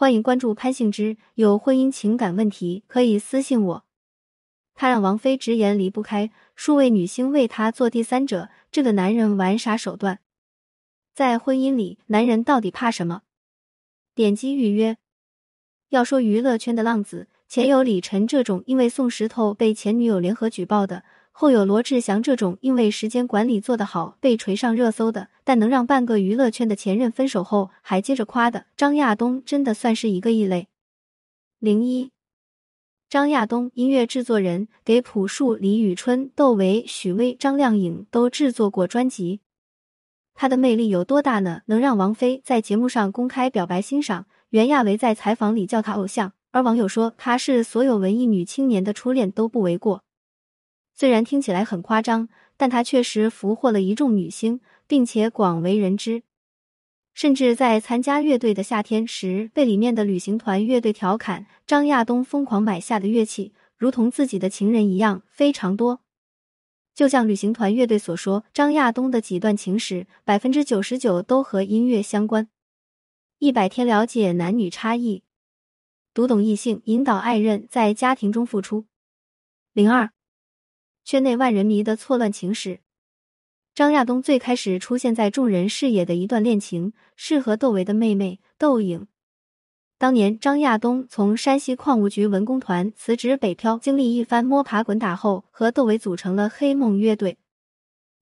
欢迎关注潘幸之，有婚姻情感问题可以私信我。他让王菲直言离不开，数位女星为他做第三者，这个男人玩啥手段？在婚姻里，男人到底怕什么？点击预约。要说娱乐圈的浪子，前有李晨这种因为送石头被前女友联合举报的。后有罗志祥这种因为时间管理做得好被锤上热搜的，但能让半个娱乐圈的前任分手后还接着夸的张亚东，真的算是一个异类。零一，张亚东，音乐制作人，给朴树、李宇春、窦唯、许巍、张靓颖都制作过专辑。他的魅力有多大呢？能让王菲在节目上公开表白欣赏，袁娅维在采访里叫他偶像，而网友说他是所有文艺女青年的初恋都不为过。虽然听起来很夸张，但他确实俘获了一众女星，并且广为人知。甚至在参加乐队的夏天时，被里面的旅行团乐队调侃张亚东疯狂买下的乐器如同自己的情人一样非常多。就像旅行团乐队所说，张亚东的几段情史，百分之九十九都和音乐相关。一百天了解男女差异，读懂异性，引导爱人，在家庭中付出。零二。圈内万人迷的错乱情史。张亚东最开始出现在众人视野的一段恋情，是和窦唯的妹妹窦颖。当年张亚东从山西矿务局文工团辞职北漂，经历一番摸爬滚打后，和窦唯组成了黑梦乐队。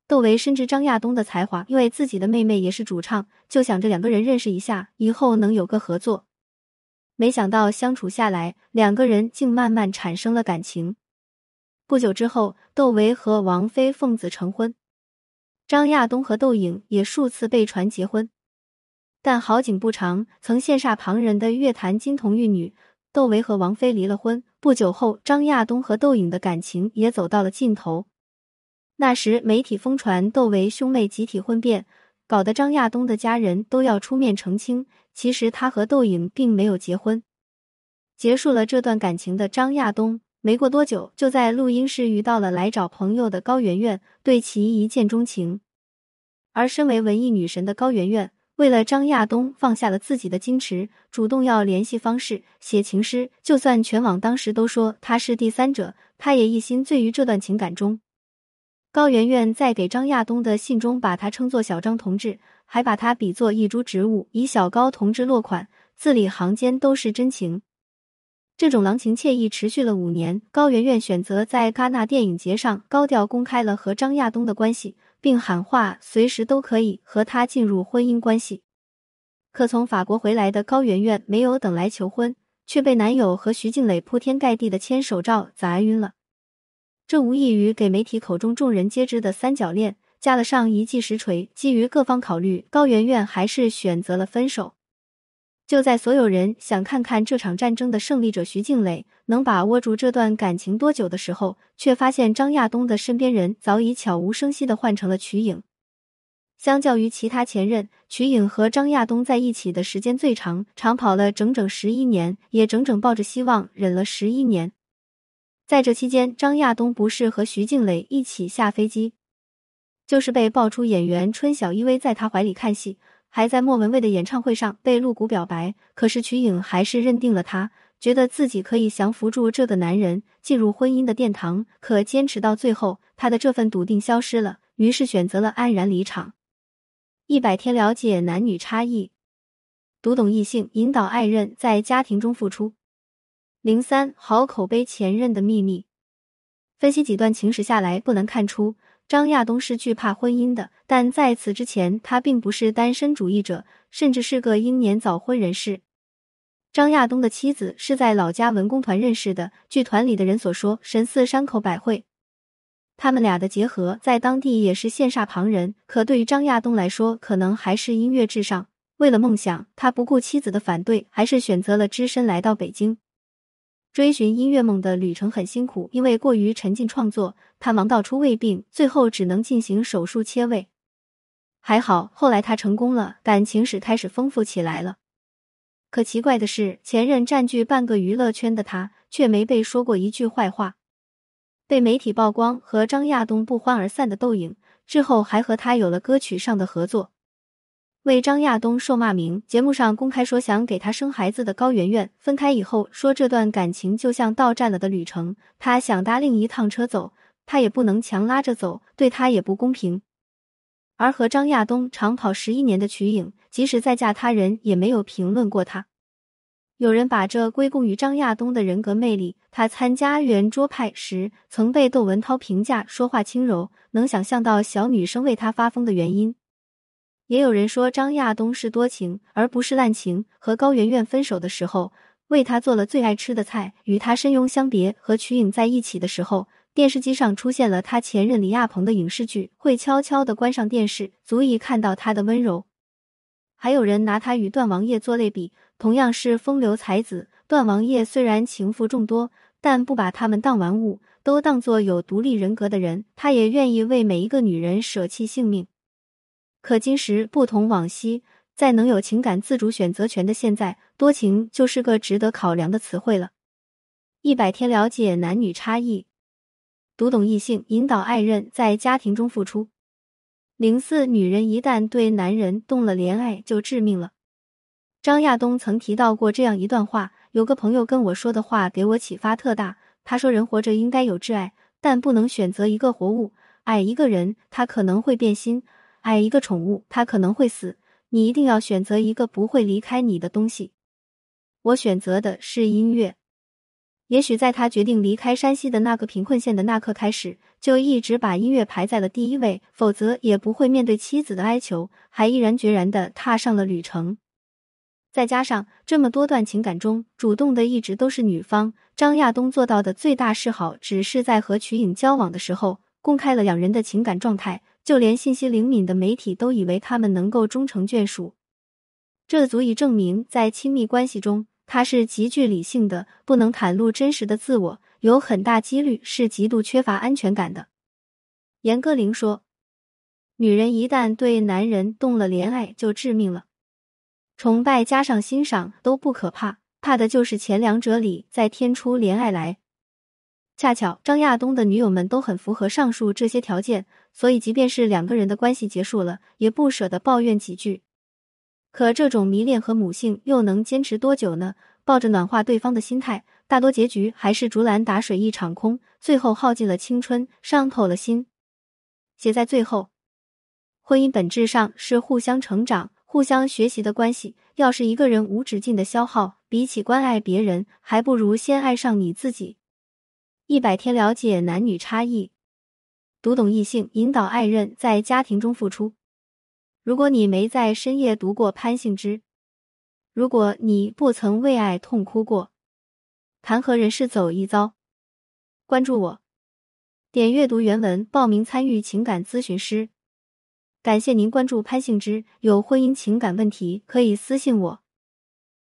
窦唯深知张亚东的才华，因为自己的妹妹也是主唱，就想着两个人认识一下，以后能有个合作。没想到相处下来，两个人竟慢慢产生了感情。不久之后，窦唯和王菲奉子成婚，张亚东和窦颖也数次被传结婚，但好景不长，曾羡煞旁人的乐坛金童玉女窦唯和王菲离了婚。不久后，张亚东和窦颖的感情也走到了尽头。那时媒体疯传窦唯兄妹集体婚变，搞得张亚东的家人都要出面澄清，其实他和窦颖并没有结婚。结束了这段感情的张亚东。没过多久，就在录音室遇到了来找朋友的高圆圆，对其一见钟情。而身为文艺女神的高圆圆，为了张亚东，放下了自己的矜持，主动要联系方式，写情诗。就算全网当时都说他是第三者，他也一心醉于这段情感中。高圆圆在给张亚东的信中，把他称作小张同志，还把他比作一株植物，以小高同志落款，字里行间都是真情。这种郎情妾意持续了五年，高圆圆选择在戛纳电影节上高调公开了和张亚东的关系，并喊话随时都可以和他进入婚姻关系。可从法国回来的高圆圆没有等来求婚，却被男友和徐静蕾铺天盖地的牵手照砸晕了。这无异于给媒体口中众人皆知的三角恋加了上一记实锤。基于各方考虑，高圆圆还是选择了分手。就在所有人想看看这场战争的胜利者徐静蕾能把握住这段感情多久的时候，却发现张亚东的身边人早已悄无声息的换成了瞿颖。相较于其他前任，瞿颖和张亚东在一起的时间最长，长跑了整整十一年，也整整抱着希望忍了十一年。在这期间，张亚东不是和徐静蕾一起下飞机，就是被爆出演员春晓依偎在他怀里看戏。还在莫文蔚的演唱会上被露骨表白，可是瞿颖还是认定了他，觉得自己可以降服住这个男人，进入婚姻的殿堂。可坚持到最后，他的这份笃定消失了，于是选择了安然离场。一百天了解男女差异，读懂异性，引导爱人，在家庭中付出。零三好口碑前任的秘密，分析几段情史下来，不难看出。张亚东是惧怕婚姻的，但在此之前，他并不是单身主义者，甚至是个英年早婚人士。张亚东的妻子是在老家文工团认识的，据团里的人所说，神似山口百惠。他们俩的结合在当地也是羡煞旁人，可对于张亚东来说，可能还是音乐至上。为了梦想，他不顾妻子的反对，还是选择了只身来到北京。追寻音乐梦的旅程很辛苦，因为过于沉浸创作，他忙到出胃病，最后只能进行手术切胃。还好，后来他成功了，感情史开始丰富起来了。可奇怪的是，前任占据半个娱乐圈的他，却没被说过一句坏话。被媒体曝光和张亚东不欢而散的窦颖，之后还和他有了歌曲上的合作。为张亚东受骂名，节目上公开说想给他生孩子的高圆圆分开以后，说这段感情就像到站了的旅程，他想搭另一趟车走，他也不能强拉着走，对他也不公平。而和张亚东长跑十一年的瞿颖，即使再嫁他人，也没有评论过他。有人把这归功于张亚东的人格魅力，他参加圆桌派时曾被窦文涛评价说话轻柔，能想象到小女生为他发疯的原因。也有人说张亚东是多情而不是滥情，和高圆圆分手的时候，为他做了最爱吃的菜；与他深拥相别，和瞿颖在一起的时候，电视机上出现了他前任李亚鹏的影视剧，会悄悄的关上电视，足以看到他的温柔。还有人拿他与段王爷做类比，同样是风流才子，段王爷虽然情妇众多，但不把他们当玩物，都当做有独立人格的人，他也愿意为每一个女人舍弃性命。可今时不同往昔，在能有情感自主选择权的现在，多情就是个值得考量的词汇了。一百天了解男女差异，读懂异性，引导爱人，在家庭中付出。零四，女人一旦对男人动了怜爱，就致命了。张亚东曾提到过这样一段话，有个朋友跟我说的话给我启发特大。他说，人活着应该有挚爱，但不能选择一个活物。爱一个人，他可能会变心。爱一个宠物，它可能会死。你一定要选择一个不会离开你的东西。我选择的是音乐。也许在他决定离开山西的那个贫困县的那刻开始，就一直把音乐排在了第一位，否则也不会面对妻子的哀求，还毅然决然的踏上了旅程。再加上这么多段情感中，主动的一直都是女方。张亚东做到的最大示好，只是在和瞿颖交往的时候，公开了两人的情感状态。就连信息灵敏的媒体都以为他们能够终成眷属，这足以证明在亲密关系中他是极具理性的，不能袒露真实的自我，有很大几率是极度缺乏安全感的。严歌苓说：“女人一旦对男人动了怜爱，就致命了。崇拜加上欣赏都不可怕，怕的就是前两者里再添出怜爱来。”恰巧张亚东的女友们都很符合上述这些条件，所以即便是两个人的关系结束了，也不舍得抱怨几句。可这种迷恋和母性又能坚持多久呢？抱着暖化对方的心态，大多结局还是竹篮打水一场空，最后耗尽了青春，伤透了心。写在最后，婚姻本质上是互相成长、互相学习的关系。要是一个人无止境的消耗，比起关爱别人，还不如先爱上你自己。一百天了解男女差异，读懂异性，引导爱人，在家庭中付出。如果你没在深夜读过潘幸之，如果你不曾为爱痛哭过，谈何人世走一遭？关注我，点阅读原文报名参与情感咨询师。感谢您关注潘幸之，有婚姻情感问题可以私信我。